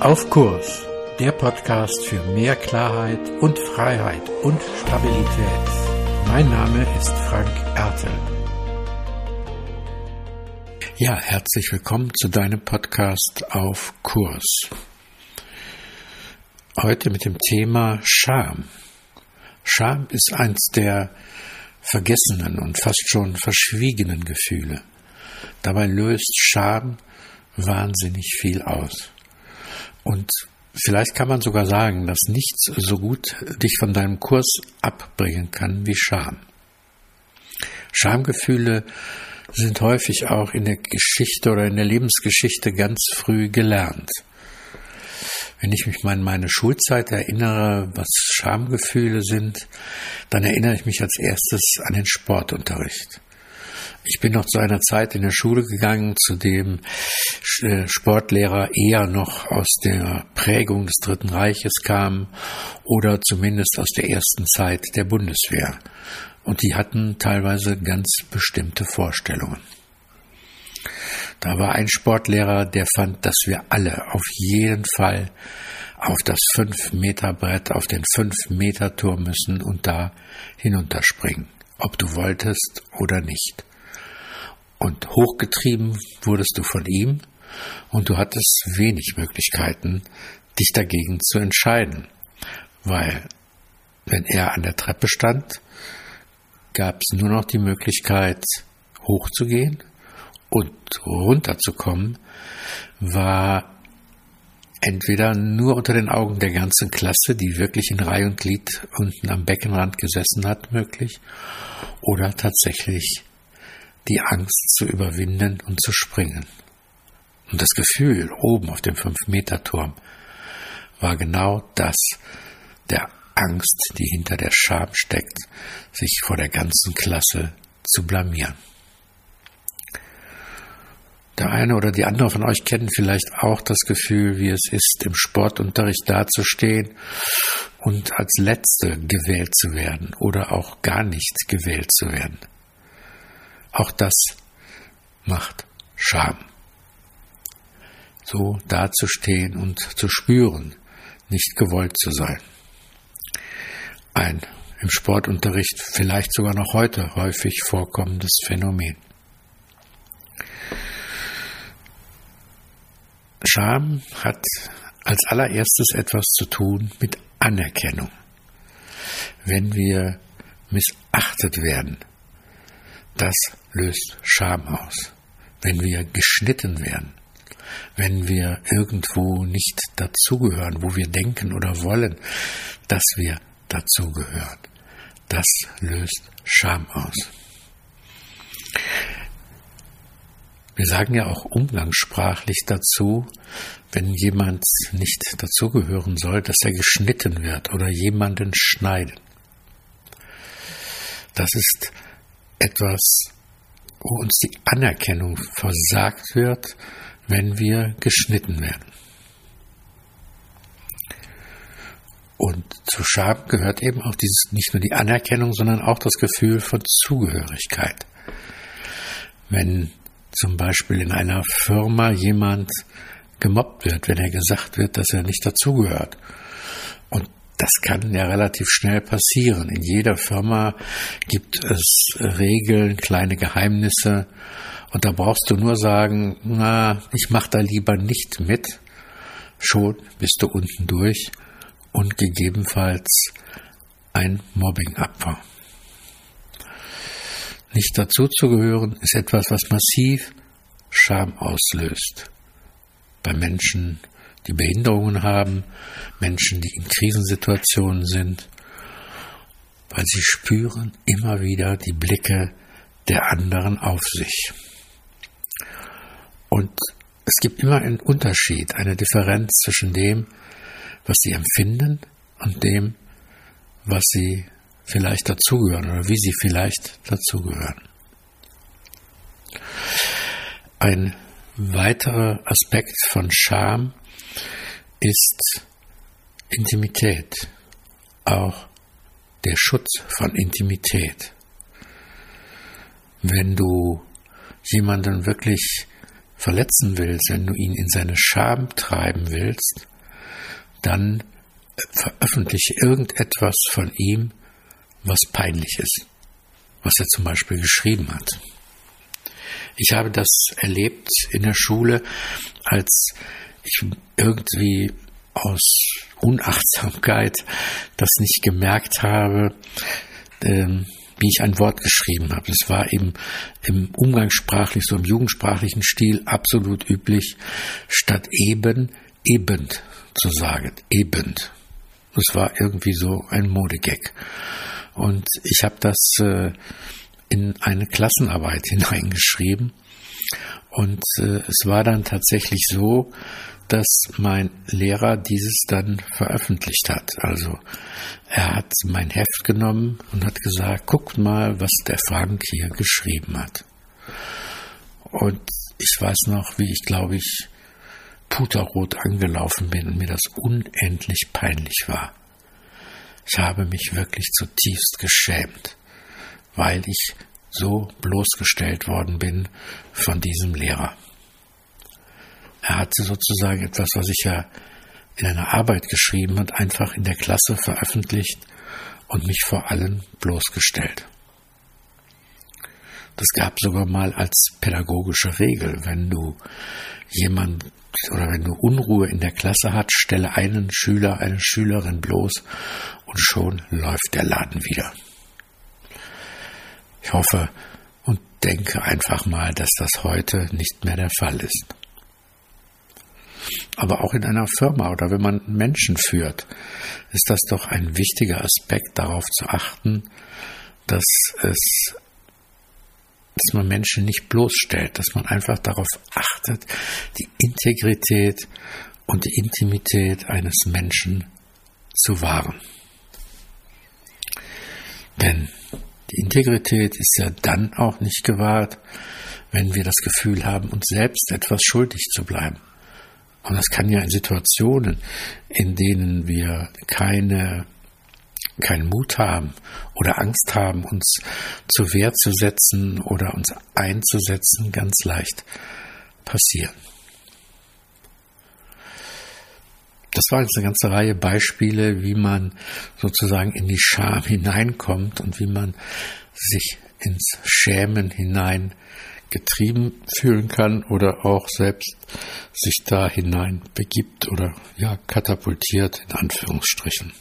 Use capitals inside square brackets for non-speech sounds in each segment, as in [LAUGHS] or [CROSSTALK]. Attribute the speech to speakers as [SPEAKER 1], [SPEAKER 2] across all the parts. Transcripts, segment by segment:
[SPEAKER 1] Auf Kurs, der Podcast für mehr Klarheit und Freiheit und Stabilität. Mein Name ist Frank Ertel. Ja, herzlich willkommen zu deinem Podcast auf Kurs. Heute mit dem Thema Scham. Scham ist eins der vergessenen und fast schon verschwiegenen Gefühle. Dabei löst Scham wahnsinnig viel aus. Und vielleicht kann man sogar sagen, dass nichts so gut dich von deinem Kurs abbringen kann wie Scham. Schamgefühle sind häufig auch in der Geschichte oder in der Lebensgeschichte ganz früh gelernt. Wenn ich mich mal an meine Schulzeit erinnere, was Schamgefühle sind, dann erinnere ich mich als erstes an den Sportunterricht. Ich bin noch zu einer Zeit in der Schule gegangen, zu dem äh, Sportlehrer eher noch aus der Prägung des Dritten Reiches kamen oder zumindest aus der ersten Zeit der Bundeswehr. Und die hatten teilweise ganz bestimmte Vorstellungen. Da war ein Sportlehrer, der fand, dass wir alle auf jeden Fall auf das 5-Meter-Brett, auf den 5-Meter-Turm müssen und da hinunterspringen, ob du wolltest oder nicht. Und hochgetrieben wurdest du von ihm und du hattest wenig Möglichkeiten, dich dagegen zu entscheiden, weil wenn er an der Treppe stand, gab es nur noch die Möglichkeit, hochzugehen und runterzukommen, war entweder nur unter den Augen der ganzen Klasse, die wirklich in Reihe und Glied unten am Beckenrand gesessen hat, möglich, oder tatsächlich die Angst zu überwinden und zu springen. Und das Gefühl oben auf dem Fünf-Meter-Turm war genau das der Angst, die hinter der Scham steckt, sich vor der ganzen Klasse zu blamieren. Der eine oder die andere von euch kennen vielleicht auch das Gefühl, wie es ist, im Sportunterricht dazustehen und als Letzte gewählt zu werden oder auch gar nicht gewählt zu werden. Auch das macht Scham. So dazustehen und zu spüren, nicht gewollt zu sein. Ein im Sportunterricht vielleicht sogar noch heute häufig vorkommendes Phänomen. Scham hat als allererstes etwas zu tun mit Anerkennung. Wenn wir missachtet werden, das löst Scham aus. Wenn wir geschnitten werden, wenn wir irgendwo nicht dazugehören, wo wir denken oder wollen, dass wir dazugehören, das löst Scham aus. Wir sagen ja auch umgangssprachlich dazu, wenn jemand nicht dazugehören soll, dass er geschnitten wird oder jemanden schneiden. Das ist etwas, wo uns die Anerkennung versagt wird, wenn wir geschnitten werden. Und zu Scham gehört eben auch dieses, nicht nur die Anerkennung, sondern auch das Gefühl von Zugehörigkeit. Wenn zum Beispiel in einer Firma jemand gemobbt wird, wenn er gesagt wird, dass er nicht dazugehört. Das kann ja relativ schnell passieren. In jeder Firma gibt es Regeln, kleine Geheimnisse. Und da brauchst du nur sagen, na, ich mach da lieber nicht mit. Schon bist du unten durch und gegebenenfalls ein Mobbingopfer. Nicht dazuzugehören ist etwas, was massiv Scham auslöst. Bei Menschen, die Behinderungen haben, Menschen, die in Krisensituationen sind, weil sie spüren immer wieder die Blicke der anderen auf sich. Und es gibt immer einen Unterschied, eine Differenz zwischen dem, was sie empfinden und dem, was sie vielleicht dazugehören oder wie sie vielleicht dazugehören. Ein weiterer Aspekt von Scham ist Intimität, auch der Schutz von Intimität. Wenn du jemanden wirklich verletzen willst, wenn du ihn in seine Scham treiben willst, dann veröffentliche irgendetwas von ihm, was peinlich ist, was er zum Beispiel geschrieben hat. Ich habe das erlebt in der Schule, als ich irgendwie aus Unachtsamkeit das nicht gemerkt habe, ähm, wie ich ein Wort geschrieben habe. Das war eben im umgangssprachlich, so im jugendsprachlichen Stil absolut üblich, statt eben, eben zu sagen. Eben. Das war irgendwie so ein Modegag. Und ich habe das äh, in eine Klassenarbeit [LAUGHS] hineingeschrieben. Und äh, es war dann tatsächlich so, dass mein Lehrer dieses dann veröffentlicht hat. Also er hat mein Heft genommen und hat gesagt, guckt mal, was der Frank hier geschrieben hat. Und ich weiß noch, wie ich, glaube ich, puterrot angelaufen bin und mir das unendlich peinlich war. Ich habe mich wirklich zutiefst geschämt, weil ich so bloßgestellt worden bin von diesem Lehrer. Er hatte sozusagen etwas, was ich ja in einer Arbeit geschrieben und einfach in der Klasse veröffentlicht und mich vor allen bloßgestellt. Das gab sogar mal als pädagogische Regel, wenn du jemand oder wenn du Unruhe in der Klasse hast, stelle einen Schüler, eine Schülerin bloß und schon läuft der Laden wieder. Ich hoffe und denke einfach mal, dass das heute nicht mehr der Fall ist. Aber auch in einer Firma oder wenn man Menschen führt, ist das doch ein wichtiger Aspekt, darauf zu achten, dass es dass man Menschen nicht bloßstellt, dass man einfach darauf achtet, die Integrität und die Intimität eines Menschen zu wahren. Denn die Integrität ist ja dann auch nicht gewahrt, wenn wir das Gefühl haben, uns selbst etwas schuldig zu bleiben. Und das kann ja in Situationen, in denen wir keine, keinen Mut haben oder Angst haben, uns zur Wehr zu setzen oder uns einzusetzen, ganz leicht passieren. Das war jetzt eine ganze Reihe Beispiele, wie man sozusagen in die Scham hineinkommt und wie man sich ins Schämen hinein getrieben fühlen kann oder auch selbst sich da hinein begibt oder ja katapultiert in Anführungsstrichen.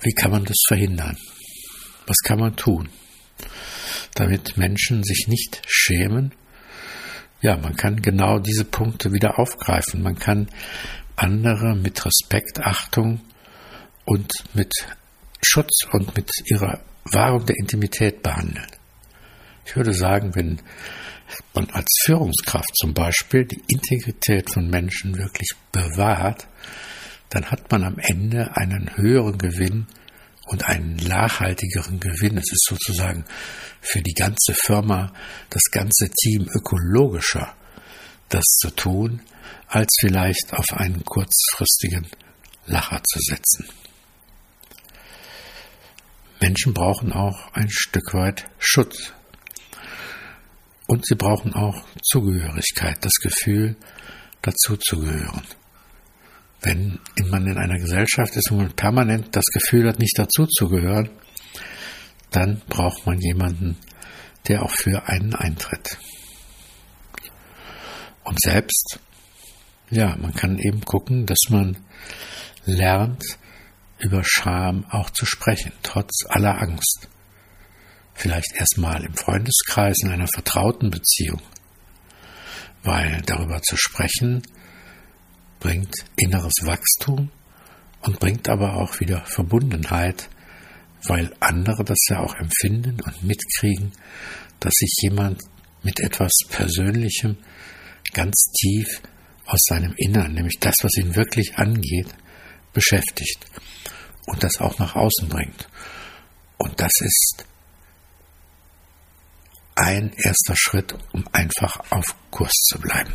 [SPEAKER 1] Wie kann man das verhindern? Was kann man tun, damit Menschen sich nicht schämen? Ja, man kann genau diese Punkte wieder aufgreifen. Man kann andere mit Respekt, Achtung und mit Schutz und mit ihrer Wahrung der Intimität behandeln. Ich würde sagen, wenn man als Führungskraft zum Beispiel die Integrität von Menschen wirklich bewahrt, dann hat man am Ende einen höheren Gewinn und einen nachhaltigeren Gewinn. Es ist sozusagen für die ganze Firma, das ganze Team ökologischer, das zu tun, als vielleicht auf einen kurzfristigen Lacher zu setzen. Menschen brauchen auch ein Stück weit Schutz und sie brauchen auch Zugehörigkeit, das Gefühl, dazu zu gehören. Wenn man in einer Gesellschaft ist, wo man permanent das Gefühl hat, nicht dazu zu gehören, dann braucht man jemanden, der auch für einen eintritt. Und selbst, ja, man kann eben gucken, dass man lernt, über Scham auch zu sprechen, trotz aller Angst vielleicht erstmal im Freundeskreis in einer vertrauten Beziehung, weil darüber zu sprechen bringt inneres Wachstum und bringt aber auch wieder Verbundenheit, weil andere das ja auch empfinden und mitkriegen, dass sich jemand mit etwas Persönlichem ganz tief aus seinem Innern, nämlich das, was ihn wirklich angeht, beschäftigt und das auch nach außen bringt. Und das ist ein erster Schritt, um einfach auf Kurs zu bleiben.